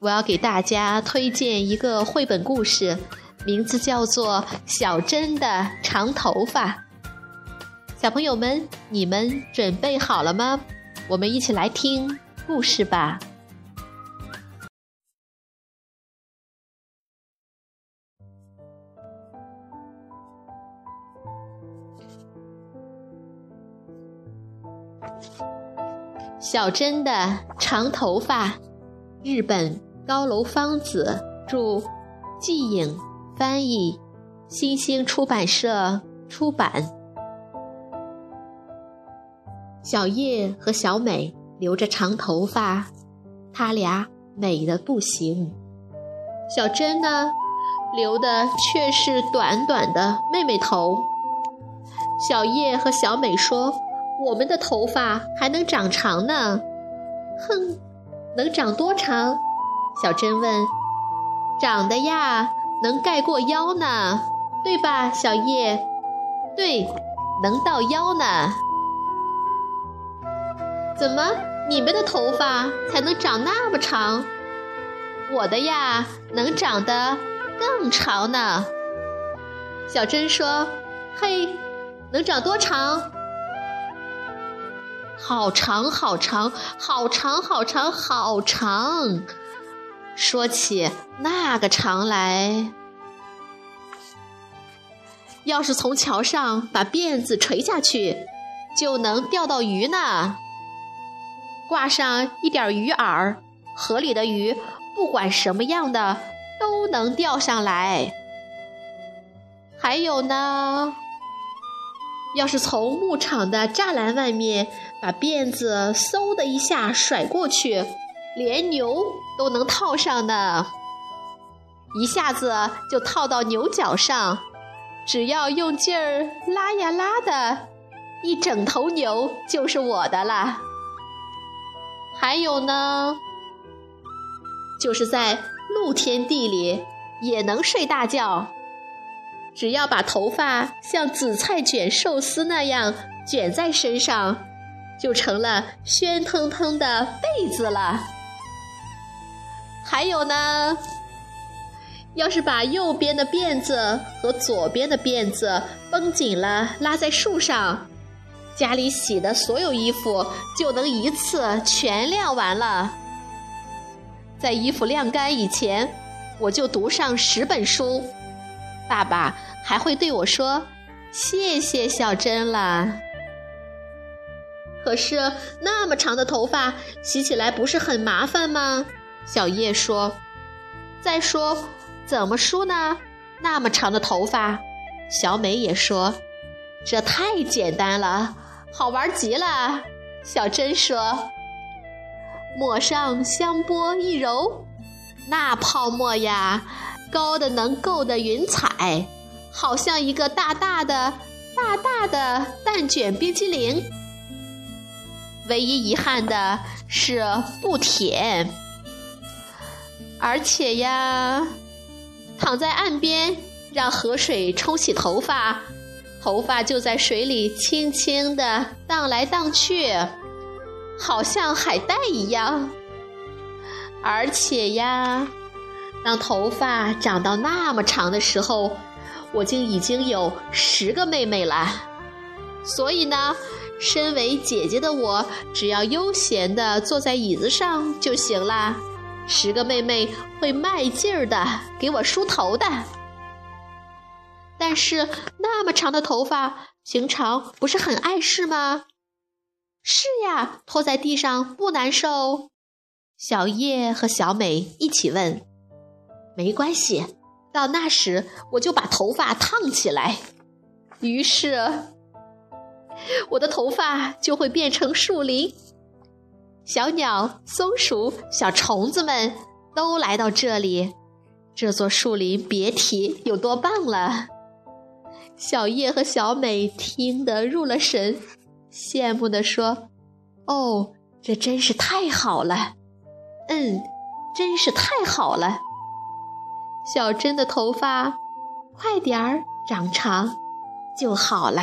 我要给大家推荐一个绘本故事，名字叫做《小珍的长头发》。小朋友们，你们准备好了吗？我们一起来听故事吧。小珍的长头发，日本。高楼芳子著，季影翻译，新兴出版社出版。小叶和小美留着长头发，她俩美的不行。小珍呢，留的却是短短的妹妹头。小叶和小美说：“我们的头发还能长长呢。”哼，能长多长？小珍问：“长得呀，能盖过腰呢，对吧？”小叶：“对，能到腰呢。”怎么，你们的头发才能长那么长？我的呀，能长得更长呢。小珍说：“嘿，能长多长？好长，好长，好长，好长，好长。”说起那个长来，要是从桥上把辫子垂下去，就能钓到鱼呢。挂上一点鱼饵，河里的鱼不管什么样的都能钓上来。还有呢，要是从牧场的栅栏外面把辫子嗖的一下甩过去。连牛都能套上呢，一下子就套到牛角上，只要用劲儿拉呀拉的，一整头牛就是我的了。还有呢，就是在露天地里也能睡大觉，只要把头发像紫菜卷寿司那样卷在身上，就成了喧腾腾的被子了。还有呢，要是把右边的辫子和左边的辫子绷紧了，拉在树上，家里洗的所有衣服就能一次全晾完了。在衣服晾干以前，我就读上十本书。爸爸还会对我说：“谢谢小珍了。”可是那么长的头发，洗起来不是很麻烦吗？小叶说：“再说，怎么梳呢？那么长的头发。”小美也说：“这太简单了，好玩极了。”小珍说：“抹上香波一揉，那泡沫呀，高的能够的云彩，好像一个大大的、大大的蛋卷冰淇淋。唯一遗憾的是不甜。”而且呀，躺在岸边，让河水冲洗头发，头发就在水里轻轻地荡来荡去，好像海带一样。而且呀，当头发长到那么长的时候，我就已经有十个妹妹了。所以呢，身为姐姐的我，只要悠闲地坐在椅子上就行了。十个妹妹会卖劲儿的给我梳头的，但是那么长的头发，平常不是很碍事吗？是呀，拖在地上不难受。小叶和小美一起问：“没关系，到那时我就把头发烫起来。”于是，我的头发就会变成树林。小鸟、松鼠、小虫子们都来到这里，这座树林别提有多棒了。小叶和小美听得入了神，羡慕地说：“哦，这真是太好了！嗯，真是太好了。小珍的头发快点儿长长就好了。”